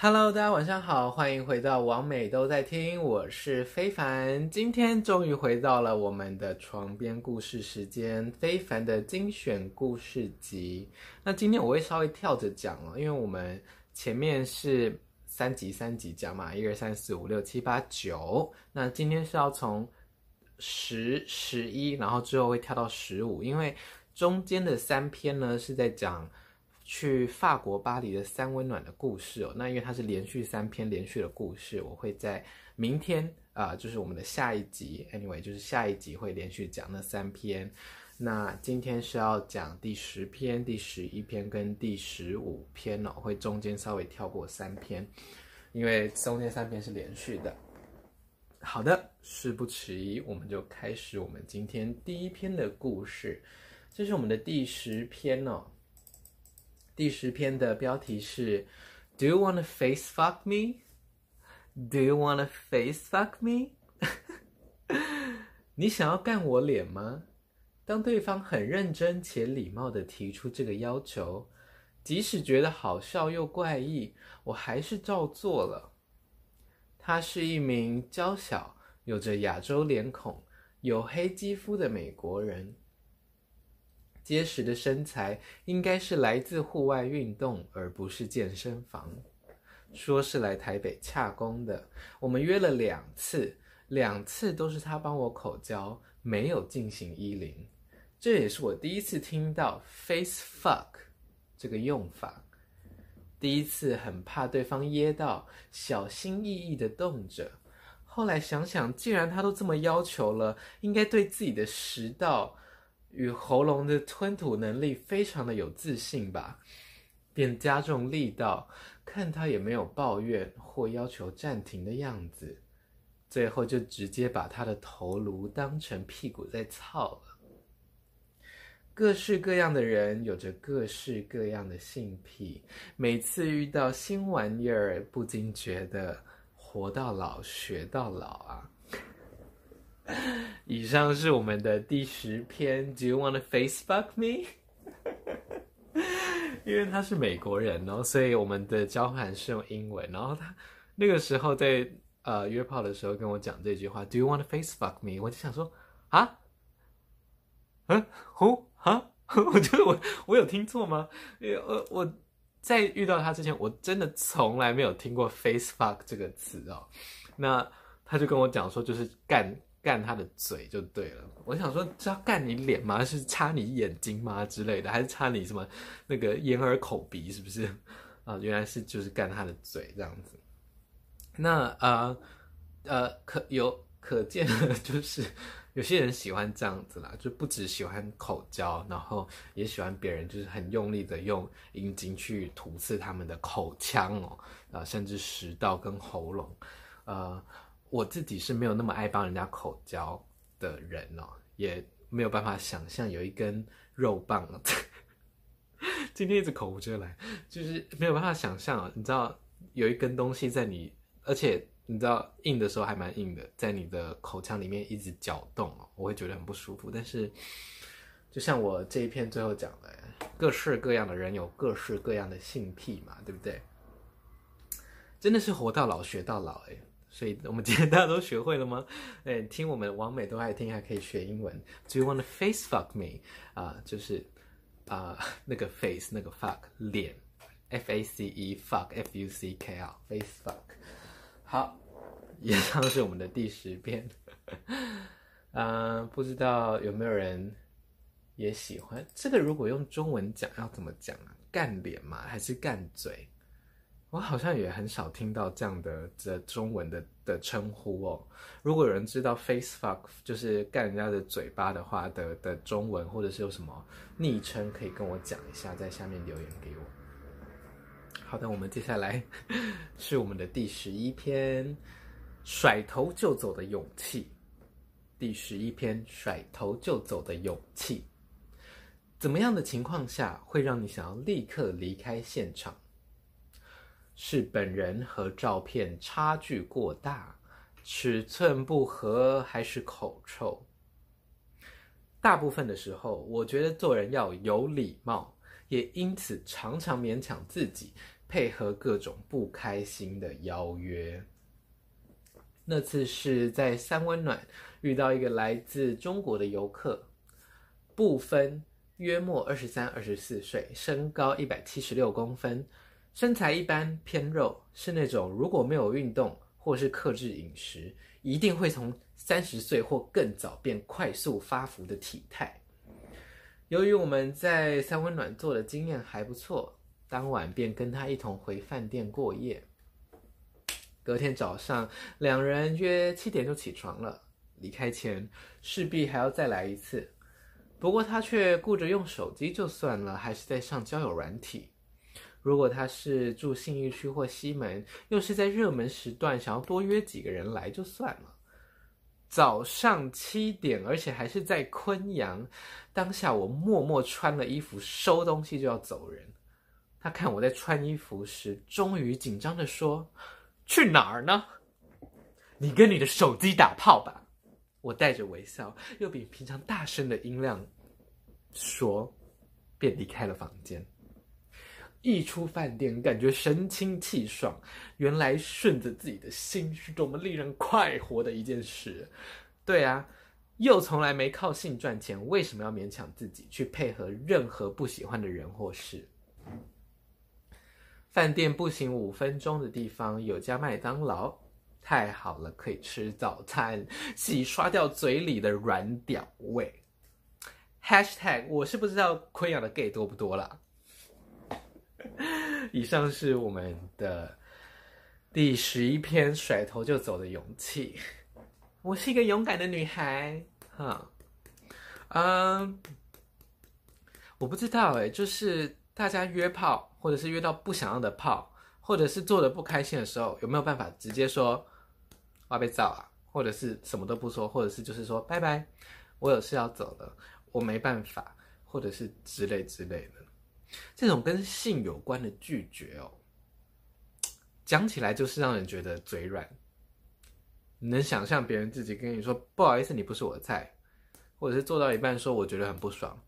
Hello，大家晚上好，欢迎回到王美都在听，我是非凡。今天终于回到了我们的床边故事时间，非凡的精选故事集。那今天我会稍微跳着讲哦，因为我们前面是三集三集讲嘛，一二三四五六七八九。那今天是要从十、十一，然后之后会跳到十五，因为中间的三篇呢是在讲。去法国巴黎的三温暖的故事哦，那因为它是连续三篇连续的故事，我会在明天啊、就是我们的下一集，anyway，就是下一集会连续讲那三篇。那今天是要讲第十篇、第十一篇跟第十五篇哦，会中间稍微跳过三篇，因为中间三篇是连续的。好的，事不迟疑，我们就开始我们今天第一篇的故事，这是我们的第十篇哦。第十篇的标题是 "Do you wanna face fuck me? Do you wanna face fuck me?" 你想要干我脸吗？当对方很认真且礼貌地提出这个要求，即使觉得好笑又怪异，我还是照做了。他是一名娇小、有着亚洲脸孔、黝黑肌肤的美国人。结实的身材应该是来自户外运动，而不是健身房。说是来台北洽公的，我们约了两次，两次都是他帮我口交，没有进行衣领。这也是我第一次听到 face fuck 这个用法，第一次很怕对方噎到，小心翼翼地动着。后来想想，既然他都这么要求了，应该对自己的食道。与喉咙的吞吐能力非常的有自信吧，便加重力道，看他也没有抱怨或要求暂停的样子，最后就直接把他的头颅当成屁股在操了。各式各样的人有着各式各样的性癖，每次遇到新玩意儿，不禁觉得活到老学到老啊。以上是我们的第十篇。Do you wanna face fuck me？因为他是美国人哦，所以我们的交换是用英文。然后他那个时候在呃约炮的时候跟我讲这句话：Do you wanna face fuck me？我就想说啊，嗯，哦，啊，我觉得我我有听错吗？因为我我在遇到他之前，我真的从来没有听过 face fuck 这个词哦。那他就跟我讲说，就是干。干他的嘴就对了。我想说，是要干你脸吗？是插你眼睛吗之类的？还是插你什么那个眼耳口鼻？是不是？啊，原来是就是干他的嘴这样子。那呃呃，可有可见的就是有些人喜欢这样子啦，就不只喜欢口交，然后也喜欢别人就是很用力的用阴茎去突刺他们的口腔哦，啊，甚至食道跟喉咙，呃。我自己是没有那么爱帮人家口交的人哦，也没有办法想象有一根肉棒。今天一直口无遮拦，就是没有办法想象啊！你知道有一根东西在你，而且你知道硬的时候还蛮硬的，在你的口腔里面一直搅动哦，我会觉得很不舒服。但是，就像我这一篇最后讲的，各式各样的人有各式各样的性癖嘛，对不对？真的是活到老学到老哎。所以我们今天大家都学会了吗？哎，听我们王美都爱听，还可以学英文。Do you want to face fuck me？啊、就是啊、那个 face 那个 fuck 脸，F A C E fuck F U C K 啊，face fuck。好，以上是我们的第十遍。嗯、不知道有没有人也喜欢这个？如果用中文讲要怎么讲啊？干脸吗？还是干嘴？我好像也很少听到这样的这中文的的称呼哦。如果有人知道 face fuck 就是干人家的嘴巴的话的的中文，或者是有什么昵称，可以跟我讲一下，在下面留言给我。好的，我们接下来 是我们的第十一篇，甩头就走的勇气。第十一篇，甩头就走的勇气。怎么样的情况下会让你想要立刻离开现场？是本人和照片差距过大，尺寸不合，还是口臭？大部分的时候，我觉得做人要有礼貌，也因此常常勉强自己，配合各种不开心的邀约。那次是在三温暖遇到一个来自中国的游客，不分约莫二十三、二十四岁，身高一百七十六公分，身材一般偏肉，是那种如果没有运动或是克制饮食，一定会从三十岁或更早变快速发福的体态。由于我们在三温暖做的经验还不错，当晚便跟他一同回饭店过夜。隔天早上，两人约七点就起床了。离开前，势必还要再来一次。不过他却顾着用手机就算了，还是在上交友软体。如果他是住信义区或西门，又是在热门时段，想要多约几个人来就算了。早上七点，而且还是在昆阳。当下我默默穿了衣服，收东西就要走人。他看我在穿衣服时，终于紧张地说。去哪儿呢？你跟你的手机打炮吧。我带着微笑，又比平常大声的音量说，便离开了房间。一出饭店，感觉神清气爽。原来顺着自己的心是多么令人快活的一件事。对啊，又从来没靠性赚钱，为什么要勉强自己去配合任何不喜欢的人或事？饭店步行五分钟的地方有家麦当劳，太好了，可以吃早餐，洗刷掉嘴里的软屌味。Hashtag 我是不知道昆阳的 gay 多不多啦。以上是我们的第十一篇甩头就走的勇气。我是一个勇敢的女孩，哈，嗯，我不知道哎，就是大家约炮。或者是约到不想要的炮，或者是做的不开心的时候，有没有办法直接说我要被造啊？或者是什么都不说，或者是就是说拜拜，我有事要走了，我没办法，或者是之类之类的，这种跟性有关的拒绝哦，讲起来就是让人觉得嘴软。你能想象别人自己跟你说不好意思，你不是我的菜，或者是做到一半说我觉得很不爽，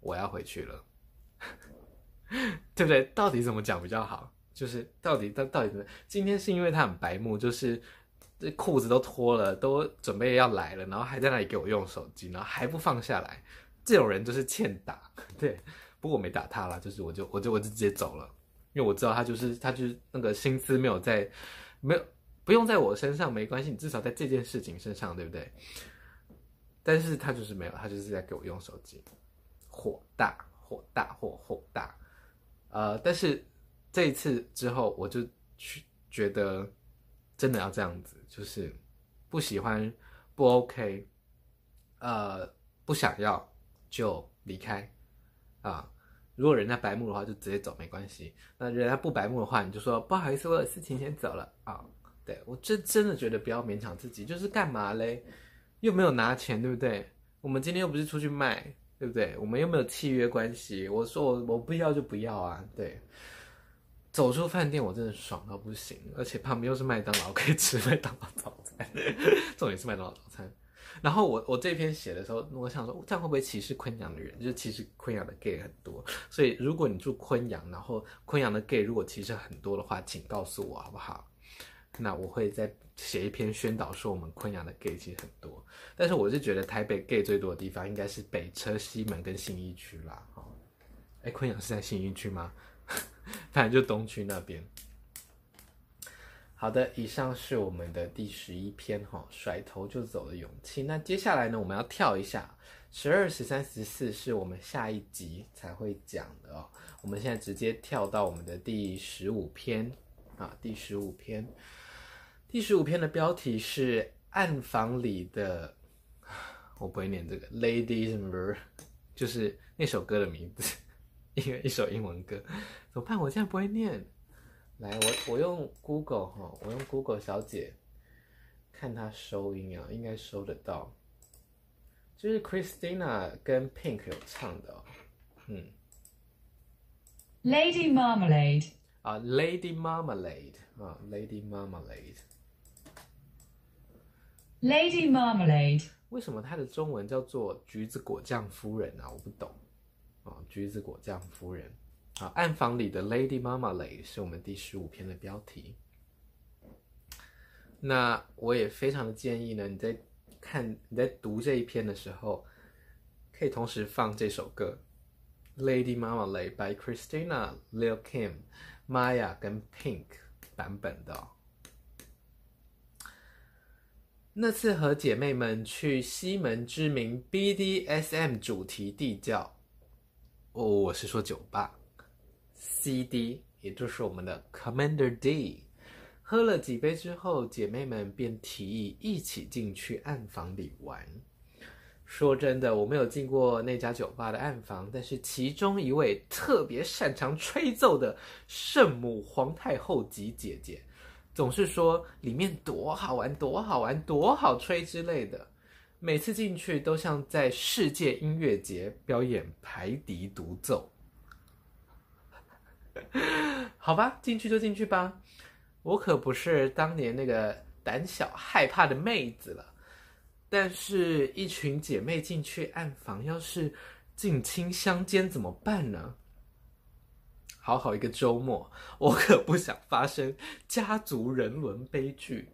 我要回去了。对不对？到底怎么讲比较好？就是到底到到底怎么？今天是因为他很白目，就是这裤子都脱了，都准备要来了，然后还在那里给我用手机，然后还不放下来。这种人就是欠打。对，不过我没打他啦，就是我就我就我就直接走了，因为我知道他就是他就是那个心思没有在，没有不用在我身上没关系，你至少在这件事情身上，对不对？但是他就是没有，他就是在给我用手机，火大火大火火大。呃，但是这一次之后，我就去觉得真的要这样子，就是不喜欢不 OK，呃，不想要就离开啊。如果人家白目的话，就直接走没关系。那人家不白目的话，你就说不好意思，我有事情先走了啊。对，我真真的觉得不要勉强自己，就是干嘛嘞？又没有拿钱，对不对？我们今天又不是出去卖。对不对？我们又没有契约关系。我说我我不要就不要啊。对，走出饭店我真的爽到不行，而且旁边又是麦当劳，可以吃麦当劳早餐。重点是麦当劳早餐。然后我我这篇写的时候，我想说这样会不会歧视昆阳的人？就是其实昆阳的 gay 很多，所以如果你住昆阳，然后昆阳的 gay 如果其实很多的话，请告诉我好不好？那我会再写一篇宣导，说我们昆阳的 gay 其实很多，但是我是觉得台北 gay 最多的地方应该是北车、西门跟信义区啦。哦，哎，昆阳是在信义区吗？反正就东区那边。好的，以上是我们的第十一篇哈，甩头就走的勇气。那接下来呢，我们要跳一下，十二、十三、十四是我们下一集才会讲的哦。我们现在直接跳到我们的第十五篇啊，第十五篇。第十五篇的标题是《暗房里的》，我不会念这个，Ladies and 就是那首歌的名字，一个一首英文歌，怎么办？我现在不会念。来，我我用 Google 哈，我用 Google 小姐看她收音啊，应该收得到。就是 Christina 跟 Pink 有唱的哦，嗯，Lady Marmalade 啊，Lady Marmalade 啊，Lady Marmalade。Lady Marmalade，为什么它的中文叫做橘子果酱夫人啊？我不懂。哦，橘子果酱夫人，好，暗房里的 Lady Marmalade 是我们第十五篇的标题。那我也非常的建议呢，你在看你在读这一篇的时候，可以同时放这首歌《Lady Marmalade》by Christina Lil Kim、Maya 跟 Pink 版本的。那次和姐妹们去西门知名 BDSM 主题地窖，哦，我是说酒吧。CD，也就是我们的 Commander D，喝了几杯之后，姐妹们便提议一起进去暗房里玩。说真的，我没有进过那家酒吧的暗房，但是其中一位特别擅长吹奏的圣母皇太后级姐姐，总是说里面多好玩、多好玩、多好吹之类的。每次进去都像在世界音乐节表演排笛独奏。好吧，进去就进去吧。我可不是当年那个胆小害怕的妹子了。但是，一群姐妹进去暗房，要是近亲相奸怎么办呢？好好一个周末，我可不想发生家族人伦悲剧。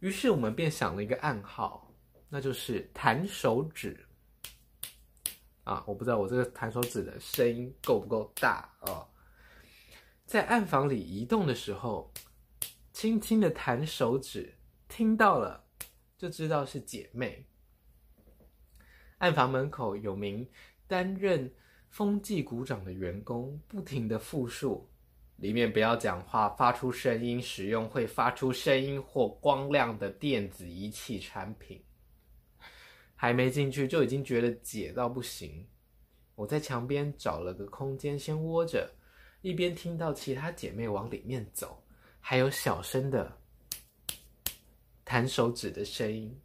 于是，我们便想了一个暗号，那就是弹手指。啊，我不知道我这个弹手指的声音够不够大哦。在暗房里移动的时候，轻轻的弹手指，听到了就知道是姐妹。暗房门口有名担任风纪股长的员工，不停的复述：里面不要讲话，发出声音，使用会发出声音或光亮的电子仪器产品。还没进去就已经觉得解到不行。我在墙边找了个空间先窝着。一边听到其他姐妹往里面走，还有小声的弹手指的声音，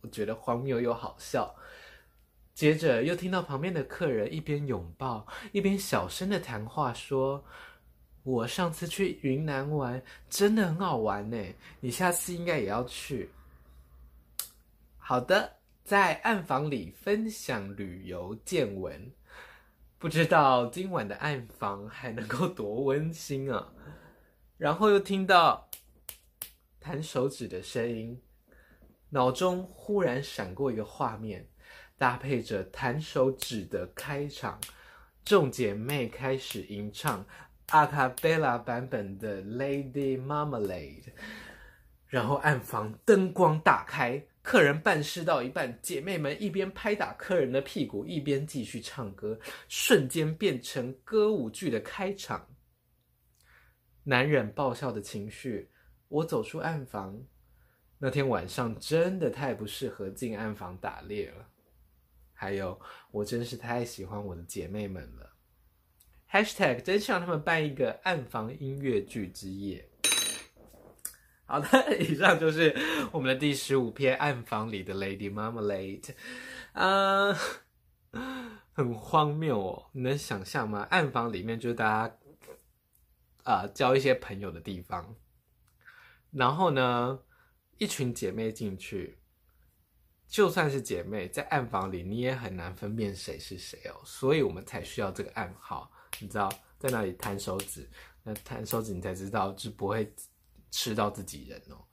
我觉得荒谬又好笑。接着又听到旁边的客人一边拥抱，一边小声的谈话，说：“我上次去云南玩，真的很好玩呢，你下次应该也要去。”好的，在暗房里分享旅游见闻。不知道今晚的暗房还能够多温馨啊！然后又听到弹手指的声音，脑中忽然闪过一个画面，搭配着弹手指的开场，众姐妹开始吟唱阿卡贝拉版本的《Lady Marmalade》，然后暗房灯光大开。客人办事到一半，姐妹们一边拍打客人的屁股，一边继续唱歌，瞬间变成歌舞剧的开场。难忍爆笑的情绪，我走出暗房。那天晚上真的太不适合进暗房打猎了。还有，我真是太喜欢我的姐妹们了。Hashtag 真希望他们办一个暗房音乐剧之夜。好的，以上就是我们的第十五篇暗房里的 Lady Marmalade，啊、很荒谬哦，你能想象吗？暗房里面就是大家啊、交一些朋友的地方，然后呢，一群姐妹进去，就算是姐妹在暗房里，你也很难分辨谁是谁哦，所以我们才需要这个暗号，你知道在哪里弹手指，那弹手指你才知道就不会。吃到自己人哦，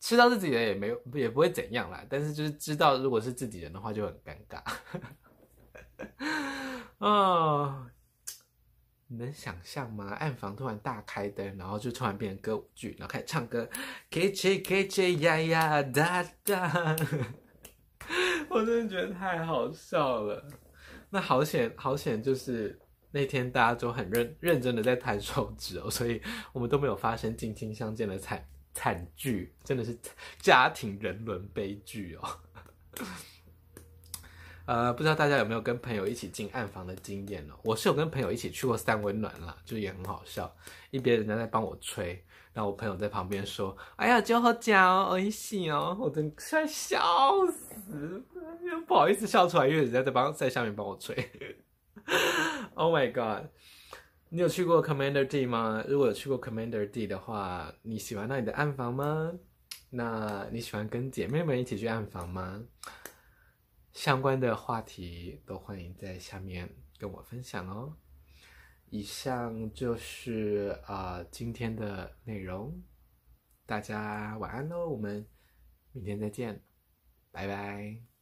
吃到自己人也没有也不会怎样啦，但是就是知道如果是自己人的话就很尴尬。哦，你能想象吗？暗房突然大开灯，然后就突然变成歌舞剧，然后开始唱歌，K J K J 呀呀哒哒，我真的觉得太好笑了。那好险好险，就是。那天大家都很认认真的在弹手指哦，所以我们都没有发生近亲相见的惨惨剧，真的是家庭人伦悲剧哦。呃，不知道大家有没有跟朋友一起进暗房的经验哦？我是有跟朋友一起去过三温暖啦，就也很好笑。一边人家在帮我吹，然后我朋友在旁边说：“哎呀，就好假哦，一起哦。”我真快笑死，不好意思笑出来，因为人家在帮在下面帮我吹。Oh my god！你有去过 Commander D 吗？如果有去过 Commander D 的话，你喜欢那里的暗房吗？那你喜欢跟姐妹们一起去暗房吗？相关的话题都欢迎在下面跟我分享哦。以上就是啊、呃、今天的内容，大家晚安喽，我们明天再见，拜拜。